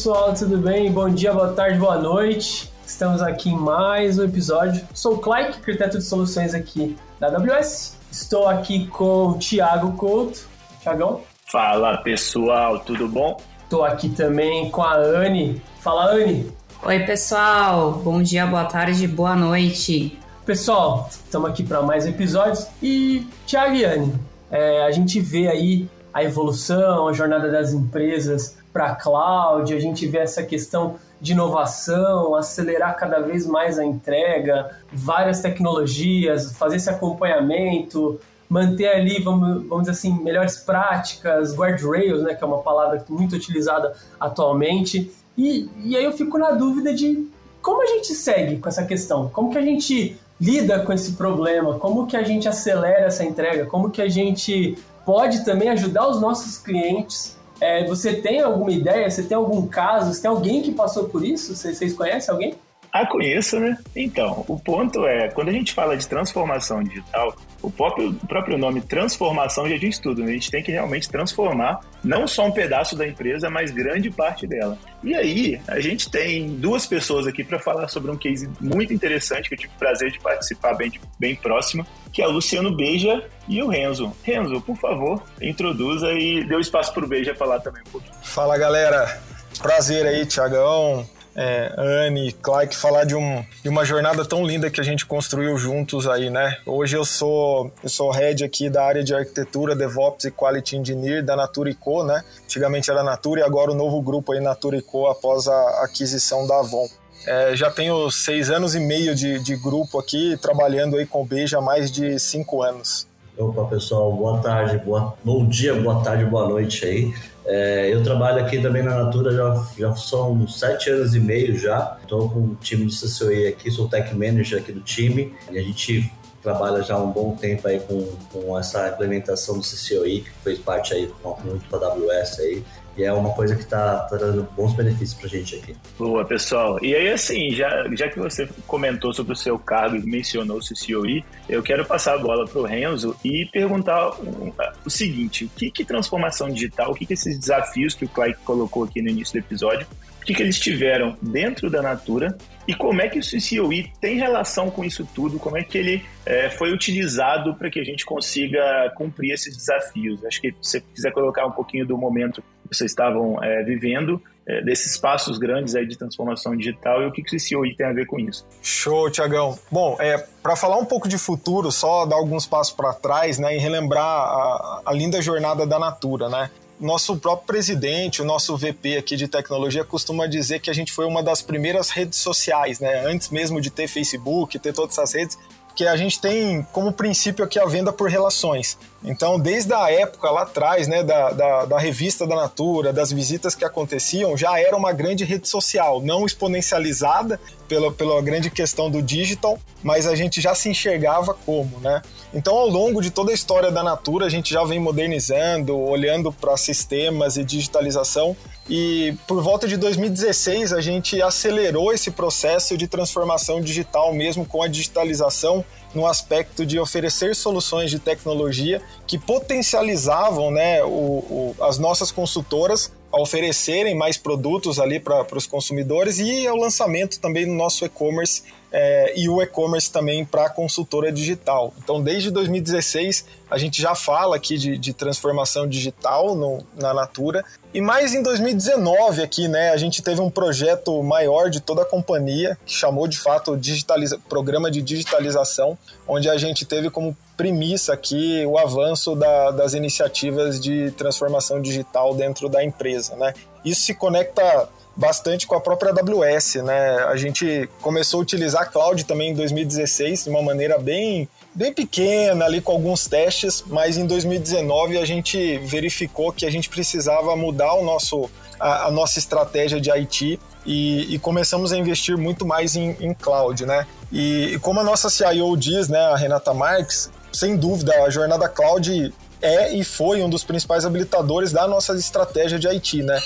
pessoal, tudo bem? Bom dia, boa tarde, boa noite. Estamos aqui em mais um episódio. Sou o Claik, arquiteto de soluções aqui da AWS. Estou aqui com o Thiago Couto. Thiagão. Fala pessoal, tudo bom? Estou aqui também com a Anne. Fala, Anne. Oi, pessoal. Bom dia, boa tarde, boa noite. Pessoal, estamos aqui para mais episódios. E, Thiago e Anne, é, a gente vê aí a evolução, a jornada das empresas para cloud, a gente vê essa questão de inovação, acelerar cada vez mais a entrega, várias tecnologias, fazer esse acompanhamento, manter ali, vamos, vamos dizer assim, melhores práticas, guardrails, né, que é uma palavra muito utilizada atualmente. E, e aí eu fico na dúvida de como a gente segue com essa questão, como que a gente lida com esse problema, como que a gente acelera essa entrega, como que a gente pode também ajudar os nossos clientes é, você tem alguma ideia? Você tem algum caso? Você tem alguém que passou por isso? Vocês conhecem alguém? Ah, conheço, né? Então, o ponto é, quando a gente fala de transformação digital, o próprio, o próprio nome transformação já diz tudo, né? A gente tem que realmente transformar não só um pedaço da empresa, mas grande parte dela. E aí, a gente tem duas pessoas aqui para falar sobre um case muito interessante que eu tive o prazer de participar bem, bem próximo, que é o Luciano Beija e o Renzo. Renzo, por favor, introduza e dê o espaço para o Beija falar também um pouquinho. Fala, galera. Prazer aí, Tiagão, é, Anne, Clark, falar de, um, de uma jornada tão linda que a gente construiu juntos aí, né? Hoje eu sou eu sou head aqui da área de arquitetura, DevOps e Quality Engineer da Natura Co, né? Antigamente era Natura e agora o novo grupo aí Natura Co após a aquisição da Avon. É, já tenho seis anos e meio de, de grupo aqui, trabalhando aí com o Beija há mais de cinco anos. Opa, pessoal, boa tarde, boa, bom dia, boa tarde, boa noite aí. É, eu trabalho aqui também na Natura já, já são sete anos e meio já. Estou com o time do CCOE aqui, sou tech manager aqui do time e a gente trabalha já há um bom tempo aí com, com essa implementação do CCOE, que fez parte aí muito da AWS aí. E é uma coisa que está tá dando bons benefícios para a gente aqui. Boa, pessoal. E aí, assim, já, já que você comentou sobre o seu cargo e mencionou o CCOE, eu quero passar a bola para o Renzo e perguntar o, o seguinte: o que, que transformação digital, o que, que esses desafios que o Clay colocou aqui no início do episódio, que, que eles tiveram dentro da Natura e como é que o CCOE tem relação com isso tudo, como é que ele é, foi utilizado para que a gente consiga cumprir esses desafios. Acho que se você quiser colocar um pouquinho do momento que vocês estavam é, vivendo, é, desses passos grandes aí de transformação digital e o que, que o CCOE tem a ver com isso. Show, Tiagão. Bom, é, para falar um pouco de futuro, só dar alguns passos para trás né, e relembrar a, a linda jornada da Natura, né? Nosso próprio presidente, o nosso VP aqui de tecnologia, costuma dizer que a gente foi uma das primeiras redes sociais, né? Antes mesmo de ter Facebook, ter todas essas redes, que a gente tem como princípio aqui a venda por relações. Então, desde a época lá atrás, né, da, da, da, revista da Natura, das visitas que aconteciam, já era uma grande rede social, não exponencializada pela, pela grande questão do digital, mas a gente já se enxergava como, né? Então, ao longo de toda a história da Natura, a gente já vem modernizando, olhando para sistemas e digitalização. E por volta de 2016, a gente acelerou esse processo de transformação digital, mesmo com a digitalização, no aspecto de oferecer soluções de tecnologia que potencializavam né, o, o, as nossas consultoras a oferecerem mais produtos ali para os consumidores e o lançamento também do nosso e-commerce é, e o e-commerce também para consultora digital. Então, desde 2016, a gente já fala aqui de, de transformação digital no, na Natura. E mais em 2019 aqui, né, a gente teve um projeto maior de toda a companhia, que chamou de fato digitaliza Programa de Digitalização, onde a gente teve como premissa aqui o avanço da, das iniciativas de transformação digital dentro da empresa. Né? Isso se conecta bastante com a própria AWS, né? A gente começou a utilizar cloud também em 2016 de uma maneira bem bem pequena ali com alguns testes, mas em 2019 a gente verificou que a gente precisava mudar o nosso a, a nossa estratégia de IT e, e, começamos a investir muito mais em, em cloud, né? E, e, como a nossa CIO diz, né, a Renata Marques, sem dúvida a jornada cloud é e foi um dos principais habilitadores da nossa estratégia de IT, né?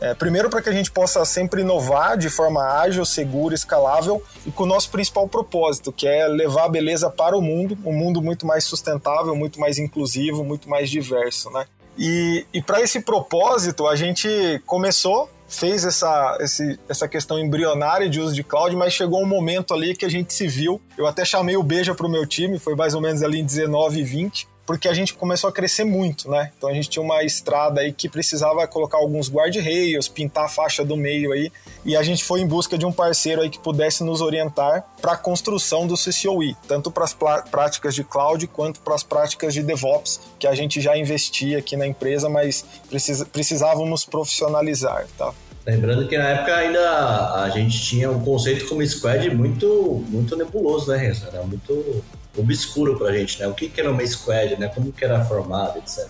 É, primeiro, para que a gente possa sempre inovar de forma ágil, segura, escalável e com o nosso principal propósito, que é levar a beleza para o mundo, um mundo muito mais sustentável, muito mais inclusivo, muito mais diverso, né? E, e para esse propósito, a gente começou fez essa, esse, essa questão embrionária de uso de cloud, mas chegou um momento ali que a gente se viu. Eu até chamei o Beija para o meu time, foi mais ou menos ali em 19 e 20 porque a gente começou a crescer muito, né? Então a gente tinha uma estrada aí que precisava colocar alguns guarda-reios, pintar a faixa do meio aí, e a gente foi em busca de um parceiro aí que pudesse nos orientar para a construção do CCOE, tanto para as práticas de cloud quanto para as práticas de DevOps, que a gente já investia aqui na empresa, mas precisa, precisávamos profissionalizar, tá? Lembrando que na época ainda a gente tinha um conceito como squad muito, muito nebuloso, né, Renzo? Era muito obscuro pra gente, né? O que, que era uma squad, né? Como que era formado, etc.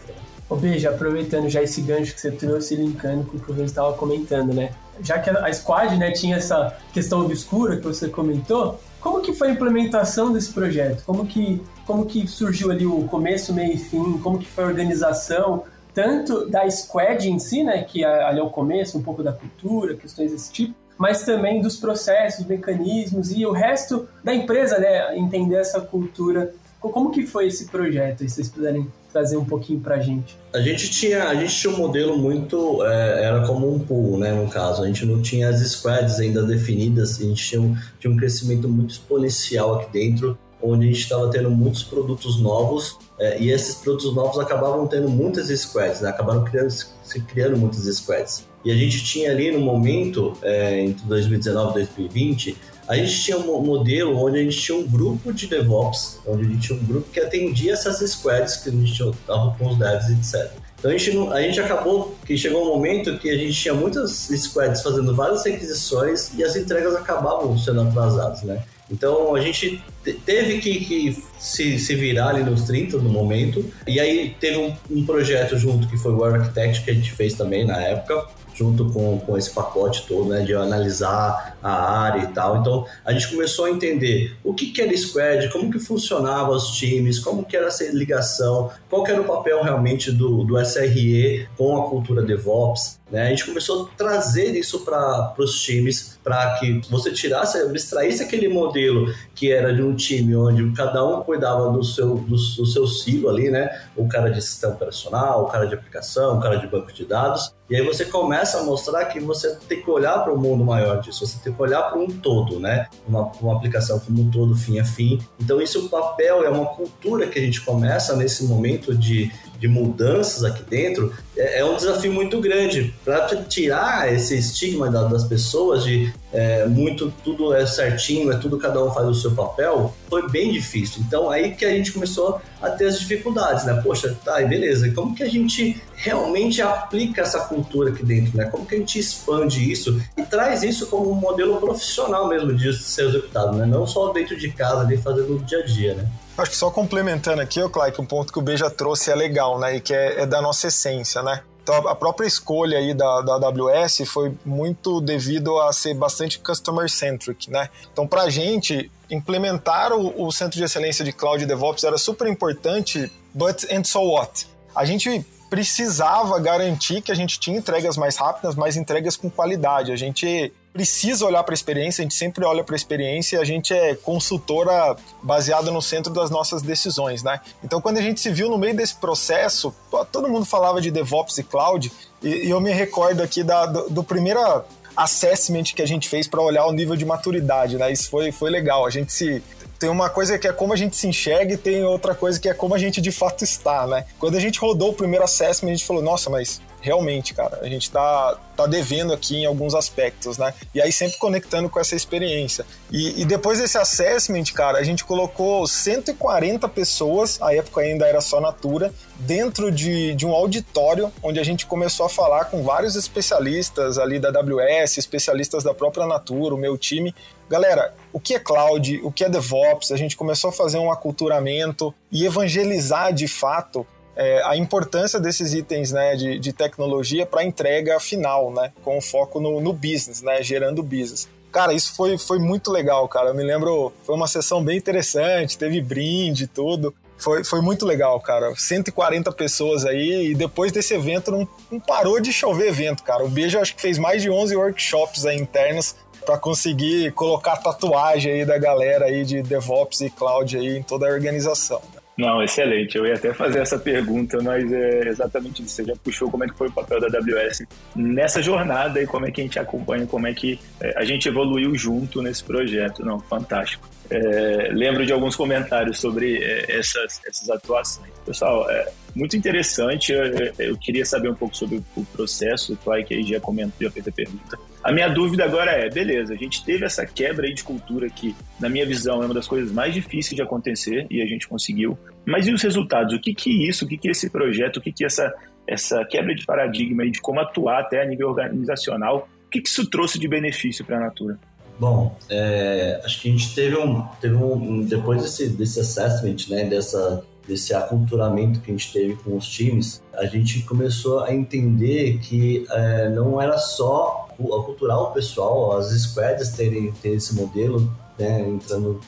Ô, aproveitando já esse gancho que você trouxe, linkando com o que o Renzo estava comentando, né? Já que a squad né, tinha essa questão obscura que você comentou, como que foi a implementação desse projeto? Como que, como que surgiu ali o começo, meio e fim? Como que foi a organização? Tanto da squad em si, né? Que ali é o começo, um pouco da cultura, questões desse tipo mas também dos processos, mecanismos e o resto da empresa, né, entender essa cultura. Como que foi esse projeto? Se vocês puderem trazer um pouquinho para a gente. A gente tinha, a gente tinha um modelo muito, é, era como um pool, né, no caso. A gente não tinha as squads ainda definidas, a gente tinha um, tinha um crescimento muito exponencial aqui dentro, onde a gente estava tendo muitos produtos novos é, e esses produtos novos acabavam tendo muitas squads, né, acabaram criando, se criando muitas squads. E a gente tinha ali no momento, é, entre 2019 e 2020, a gente tinha um modelo onde a gente tinha um grupo de DevOps, onde a gente tinha um grupo que atendia essas squads que a gente estava com os devs, etc. Então a gente, a gente acabou que chegou um momento que a gente tinha muitas squads fazendo várias requisições e as entregas acabavam sendo atrasadas, né? Então a gente teve que, que se, se, virar ali nos 30 no momento, e aí teve um, um, projeto junto que foi o Architect que a gente fez também na época, junto com, com esse pacote todo, né, de analisar a área e tal. Então, a gente começou a entender o que, que era Squad, como que funcionava os times, como que era essa ligação, qual que era o papel realmente do, do SRE com a cultura DevOps. Né? A gente começou a trazer isso para os times, para que você tirasse, abstraísse aquele modelo que era de um time onde cada um cuidava do seu, do, do seu silo ali, né? O cara de sistema operacional, o cara de aplicação, o cara de banco de dados. E aí você começa a mostrar que você tem que olhar para o mundo maior disso, você tem que olhar para um todo, né? Uma, uma aplicação como um todo, fim a fim. Então, isso é um papel, é uma cultura que a gente começa nesse momento de de mudanças aqui dentro, é, é um desafio muito grande para tirar esse estigma da, das pessoas de é, muito tudo é certinho, é tudo cada um faz o seu papel, foi bem difícil. Então aí que a gente começou a ter as dificuldades, né? Poxa, tá, beleza. Como que a gente realmente aplica essa cultura aqui dentro, né? Como que a gente expande isso e traz isso como um modelo profissional mesmo de ser executado, né? Não só dentro de casa, ali fazendo no dia a dia, né? Acho que só complementando aqui, o Clay, que um ponto que o B já trouxe é legal, né? E que é, é da nossa essência, né? Então, a própria escolha aí da, da AWS foi muito devido a ser bastante customer-centric, né? Então, para a gente, implementar o, o, Centro de Excelência de Cloud DevOps era super importante, but and so what? A gente precisava garantir que a gente tinha entregas mais rápidas, mas entregas com qualidade. A gente precisa olhar para a experiência, a gente sempre olha para a experiência e a gente é consultora baseada no centro das nossas decisões, né? Então, quando a gente se viu no meio desse processo, todo mundo falava de DevOps e Cloud, e, e eu me recordo aqui da, do, do primeiro assessment que a gente fez para olhar o nível de maturidade, né? Isso foi, foi legal. A gente se tem uma coisa que é como a gente se enxerga e tem outra coisa que é como a gente de fato está, né? Quando a gente rodou o primeiro assessment, a gente falou, nossa, mas realmente, cara, a gente tá, tá devendo aqui em alguns aspectos, né? E aí sempre conectando com essa experiência. E, e depois desse assessment, cara, a gente colocou 140 pessoas, a época ainda era só Natura, dentro de, de um auditório onde a gente começou a falar com vários especialistas ali da AWS, especialistas da própria Natura, o meu time. Galera, o que é cloud, o que é DevOps? A gente começou a fazer um aculturamento e evangelizar de fato é, a importância desses itens né, de, de tecnologia para a entrega final, né, com foco no, no business, né, gerando business. Cara, isso foi, foi muito legal, cara. Eu me lembro, foi uma sessão bem interessante, teve brinde e tudo. Foi, foi muito legal, cara. 140 pessoas aí, e depois desse evento não, não parou de chover evento, cara. O Beijo acho que fez mais de 11 workshops internos para conseguir colocar tatuagem aí da galera aí de DevOps e Cloud aí em toda a organização. Não, excelente. Eu ia até fazer essa pergunta, mas é exatamente isso. Você já puxou como é que foi o papel da AWS nessa jornada e como é que a gente acompanha, como é que é, a gente evoluiu junto nesse projeto. Não, fantástico. É, lembro de alguns comentários sobre é, essas, essas atuações. Pessoal, é muito interessante. Eu, eu, queria saber um pouco sobre o processo. O Clay, que aí já comentou, já fez a pergunta. A minha dúvida agora é, beleza, a gente teve essa quebra aí de cultura que, na minha visão, é uma das coisas mais difíceis de acontecer e a gente conseguiu. Mas e os resultados? O que que é isso? O que que é esse projeto? O que que é essa, essa quebra de paradigma aí de como atuar até a nível organizacional? O que que isso trouxe de benefício para a Natura? Bom, é, acho que a gente teve um, teve um depois desse, desse assessment, né, dessa, desse aculturamento que a gente teve com os times, a gente começou a entender que é, não era só aculturar o pessoal, as squads terem, terem esse modelo, né, entrando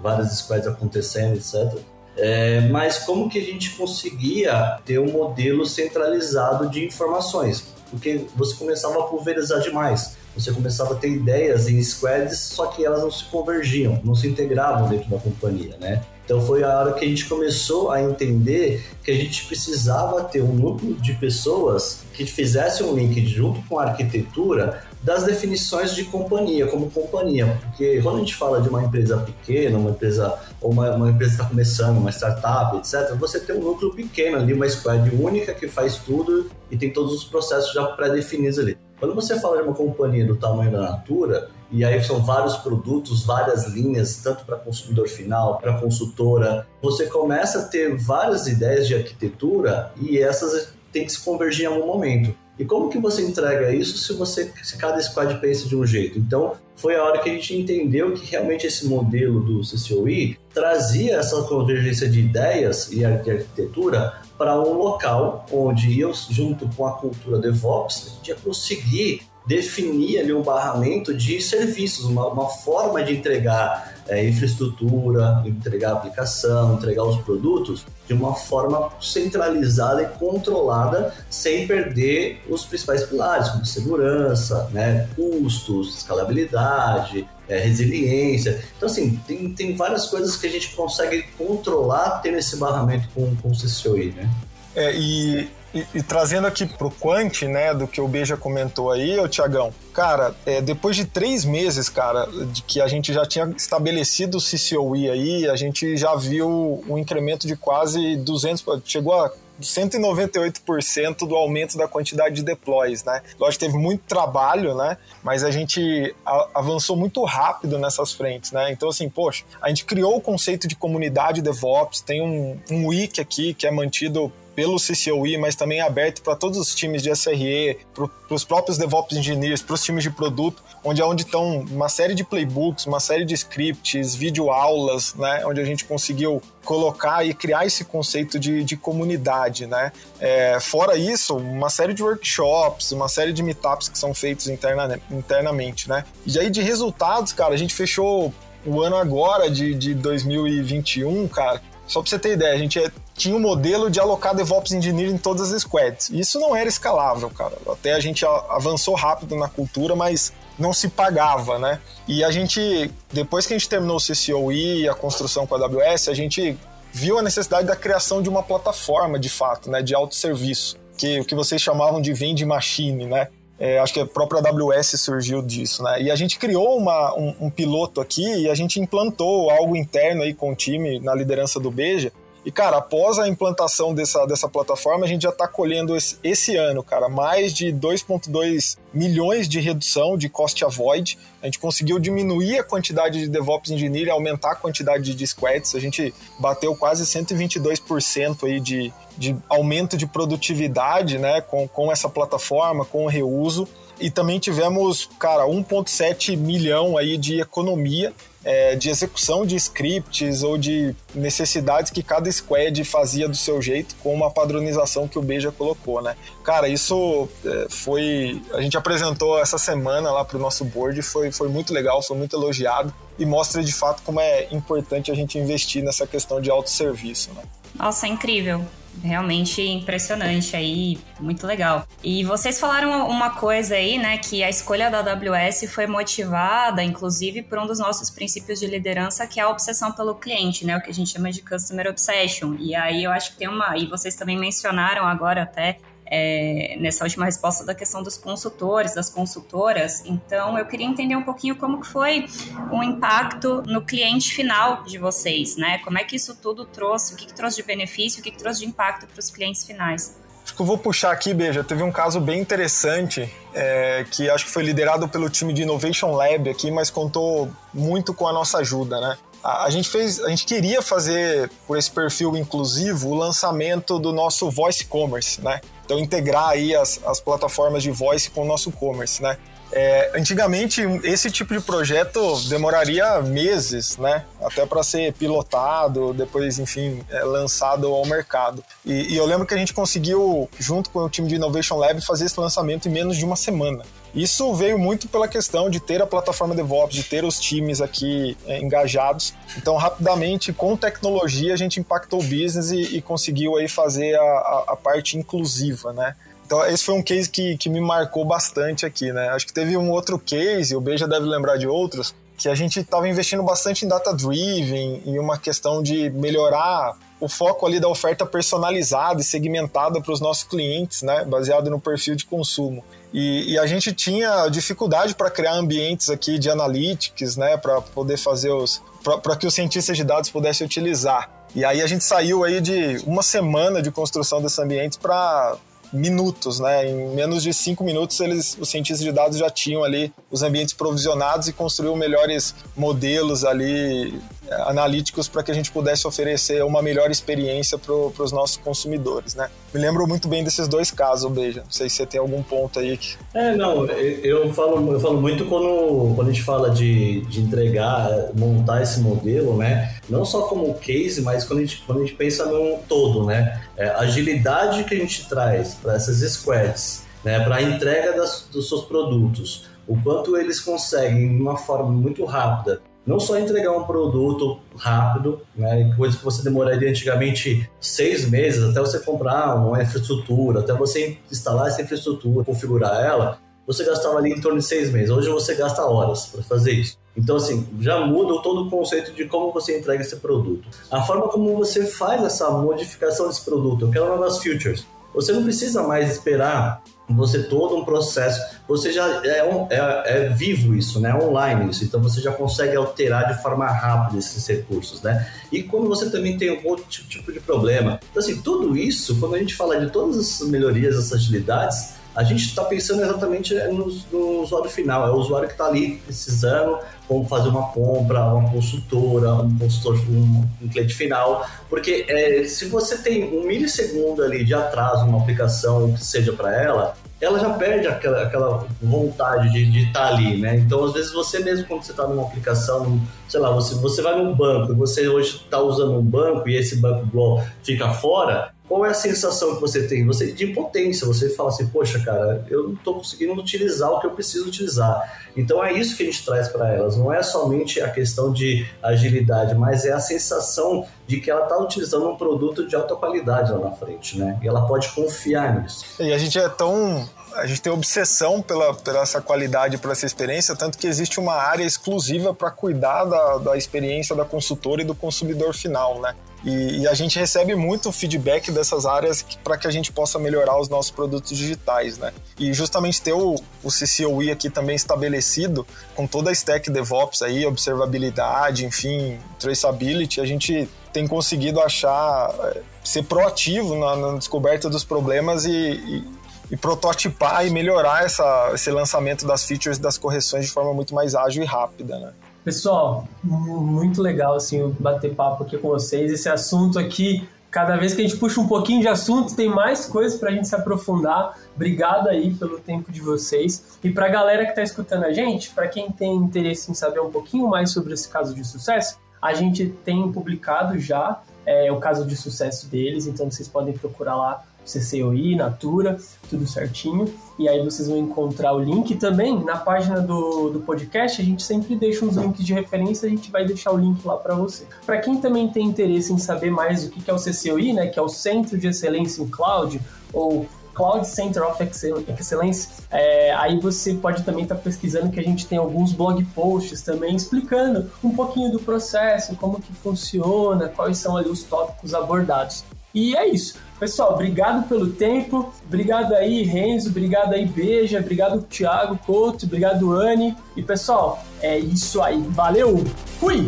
várias squads acontecendo, etc. É, mas como que a gente conseguia ter um modelo centralizado de informações? Porque você começava a pulverizar demais você começava a ter ideias em squads, só que elas não se convergiam, não se integravam dentro da companhia, né? Então foi a hora que a gente começou a entender que a gente precisava ter um núcleo de pessoas que fizessem um link junto com a arquitetura das definições de companhia, como companhia. Porque quando a gente fala de uma empresa pequena, uma empresa ou uma, uma empresa está começando, uma startup, etc., você tem um núcleo pequeno ali, uma squad única que faz tudo e tem todos os processos já pré-definidos ali. Quando você fala de uma companhia do tamanho da Natura, e aí são vários produtos, várias linhas, tanto para consumidor final, para consultora, você começa a ter várias ideias de arquitetura e essas têm que se convergir em algum momento. E como que você entrega isso se você se cada squad pensa de um jeito? Então, foi a hora que a gente entendeu que realmente esse modelo do CCOI trazia essa convergência de ideias e arquitetura para um local onde eu, junto com a cultura DevOps, a gente ia conseguir definir ali um barramento de serviços, uma, uma forma de entregar é, infraestrutura, entregar aplicação, entregar os produtos de uma forma centralizada e controlada, sem perder os principais pilares, como segurança, né, custos, escalabilidade, é, resiliência. Então, assim, tem, tem várias coisas que a gente consegue controlar tendo esse barramento com, com o CCOI, né? É, e e, e, trazendo aqui pro Quant, né, do que o Beija comentou aí, ô Tiagão, cara, é, depois de três meses, cara, de que a gente já tinha estabelecido o CCOE aí, a gente já viu um incremento de quase 200, chegou a 198% do aumento da quantidade de deploys, né? Lógico, teve muito trabalho, né? Mas a gente avançou muito rápido nessas frentes, né? Então, assim, poxa, a gente criou o conceito de comunidade DevOps, tem um, um wiki aqui que é mantido pelo CCOE, mas também aberto para todos os times de SRE, para os próprios DevOps Engineers, para os times de produto, onde é onde estão uma série de playbooks, uma série de scripts, videoaulas, né, onde a gente conseguiu colocar e criar esse conceito de, de comunidade, né? É, fora isso, uma série de workshops, uma série de meetups que são feitos interna, internamente, né? E aí de resultados, cara, a gente fechou o ano agora de, de 2021, cara, só para você ter ideia, a gente é, tinha um modelo de alocar DevOps Engineer em todas as squads. Isso não era escalável, cara. Até a gente avançou rápido na cultura, mas não se pagava, né? E a gente, depois que a gente terminou o CCOE e a construção com a AWS, a gente viu a necessidade da criação de uma plataforma, de fato, né, de autosserviço, que o que vocês chamavam de vending machine, né? É, acho que a própria AWS surgiu disso, né? E a gente criou uma, um, um, piloto aqui e a gente implantou algo interno aí com o time na liderança do Beja. E, cara, após a implantação dessa, dessa plataforma, a gente já está colhendo esse, esse, ano, cara, mais de 2,2 milhões de redução de cost avoid. A gente conseguiu diminuir a quantidade de DevOps Engineer aumentar a quantidade de squads. A gente bateu quase 122% aí de, de aumento de produtividade, né, com, com essa plataforma, com o reuso. E também tivemos, cara, 1,7 milhão aí de economia é, de execução de scripts ou de necessidades que cada squad fazia do seu jeito com uma padronização que o Beja colocou, né? Cara, isso é, foi... A gente apresentou essa semana lá para o nosso board, foi, foi muito legal, foi muito elogiado e mostra de fato como é importante a gente investir nessa questão de autosserviço, né? Nossa, é incrível. Realmente impressionante aí, muito legal. E vocês falaram uma coisa aí, né, que a escolha da AWS foi motivada, inclusive, por um dos nossos princípios de liderança, que é a obsessão pelo cliente, né, o que a gente chama de customer obsession. E aí eu acho que tem uma, e vocês também mencionaram agora até é, nessa última resposta da questão dos consultores, das consultoras. Então, eu queria entender um pouquinho como que foi o impacto no cliente final de vocês, né? Como é que isso tudo trouxe, o que, que trouxe de benefício, o que, que trouxe de impacto para os clientes finais? Acho que eu vou puxar aqui, Beija. Teve um caso bem interessante é, que acho que foi liderado pelo time de Innovation Lab aqui, mas contou muito com a nossa ajuda, né? A, a gente fez, a gente queria fazer por esse perfil inclusivo o lançamento do nosso Voice Commerce, né? Então, integrar aí as, as plataformas de voice com o nosso commerce, né? É, antigamente, esse tipo de projeto demoraria meses, né? Até para ser pilotado, depois, enfim, é, lançado ao mercado. E, e, eu lembro que a gente conseguiu, junto com o time de Innovation Lab, fazer esse lançamento em menos de uma semana. Isso veio muito pela questão de ter a plataforma DevOps, de ter os times aqui é, engajados. Então, rapidamente, com tecnologia, a gente impactou o business e, e conseguiu aí fazer a, a, a parte inclusiva, né? Então, esse foi um case que, que me marcou bastante aqui, né? Acho que teve um outro case, o B já deve lembrar de outros, que a gente estava investindo bastante em data-driven e uma questão de melhorar o foco ali da oferta personalizada e segmentada para os nossos clientes, né, baseado no perfil de consumo. E, e a gente tinha dificuldade para criar ambientes aqui de analytics, né, para poder fazer os, para que os cientistas de dados pudessem utilizar. E aí a gente saiu aí de uma semana de construção desses ambientes para minutos, né? Em menos de cinco minutos, eles, os cientistas de dados já tinham ali os ambientes provisionados e construíram melhores modelos ali analíticos para que a gente pudesse oferecer uma melhor experiência para os nossos consumidores, né? Me lembro muito bem desses dois casos, Beija. Não sei se você tem algum ponto aí. Que... É, não, eu falo, eu falo muito quando, quando a gente fala de, de entregar, montar esse modelo, né? Não só como case, mas quando a gente, quando a gente pensa num todo, né? É, a agilidade que a gente traz para essas squads, né? Para a entrega das, dos seus produtos, o quanto eles conseguem, de uma forma muito rápida, não só entregar um produto rápido, né, coisa que você demoraria antigamente seis meses até você comprar uma infraestrutura, até você instalar essa infraestrutura, configurar ela, você gastava ali em torno de seis meses. Hoje você gasta horas para fazer isso. Então, assim, já muda todo o conceito de como você entrega esse produto. A forma como você faz essa modificação desse produto, eu quero novas features. Você não precisa mais esperar você todo um processo, você já é, um, é, é, vivo isso, né? Online isso, então você já consegue alterar de forma rápida esses recursos, né? E quando você também tem outro tipo de problema, então assim, tudo isso, quando a gente fala de todas essas melhorias, essas agilidades, a gente está pensando exatamente no, no, usuário final, é o usuário que está ali precisando como fazer uma compra, uma consultora, um consultor, um, um cliente final, porque é, se você tem um milissegundo ali de atraso numa aplicação que seja para ela, ela já perde aquela, aquela vontade de estar tá ali, né? Então, às vezes, você mesmo, quando você está numa aplicação, sei lá, você, você vai num banco, você hoje está usando um banco e esse banco fica fora, qual é a sensação que você tem? Você de impotência, você fala assim, poxa, cara, eu não estou conseguindo utilizar o que eu preciso utilizar. Então é isso que a gente traz para elas. Não é somente a questão de agilidade, mas é a sensação de que ela está utilizando um produto de alta qualidade lá na frente, né? E ela pode confiar nisso. E a gente é tão a gente tem obsessão pela, pela essa qualidade, por essa experiência, tanto que existe uma área exclusiva para cuidar da, da experiência da consultora e do consumidor final, né? E, e, a gente recebe muito feedback dessas áreas para que a gente possa melhorar os nossos produtos digitais, né? E justamente ter o, o CCOE aqui também estabelecido, com toda a stack DevOps aí, observabilidade, enfim, traceability, a gente tem conseguido achar, eh, ser proativo na, na descoberta dos problemas e, e, e, prototipar e melhorar essa, esse lançamento das features das correções de forma muito mais ágil e rápida, né? Pessoal, muito legal assim bater papo aqui com vocês. Esse assunto aqui, cada vez que a gente puxa um pouquinho de assunto, tem mais coisas para a gente se aprofundar. Obrigado aí pelo tempo de vocês. E para a galera que está escutando a gente, para quem tem interesse em saber um pouquinho mais sobre esse caso de sucesso, a gente tem publicado já é o caso de sucesso deles, então vocês podem procurar lá CCOI, Natura, tudo certinho. E aí vocês vão encontrar o link também na página do, do podcast. A gente sempre deixa uns links de referência, a gente vai deixar o link lá para você. Para quem também tem interesse em saber mais o que é o CCOI, né, que é o Centro de Excelência em Cloud, ou Cloud Center of Excellence, é, aí você pode também estar tá pesquisando que a gente tem alguns blog posts também explicando um pouquinho do processo, como que funciona, quais são ali os tópicos abordados. E é isso. Pessoal, obrigado pelo tempo. Obrigado aí, Renzo. Obrigado aí, Beija. Obrigado, Thiago Couto. Obrigado, Anne. E pessoal, é isso aí. Valeu. Fui!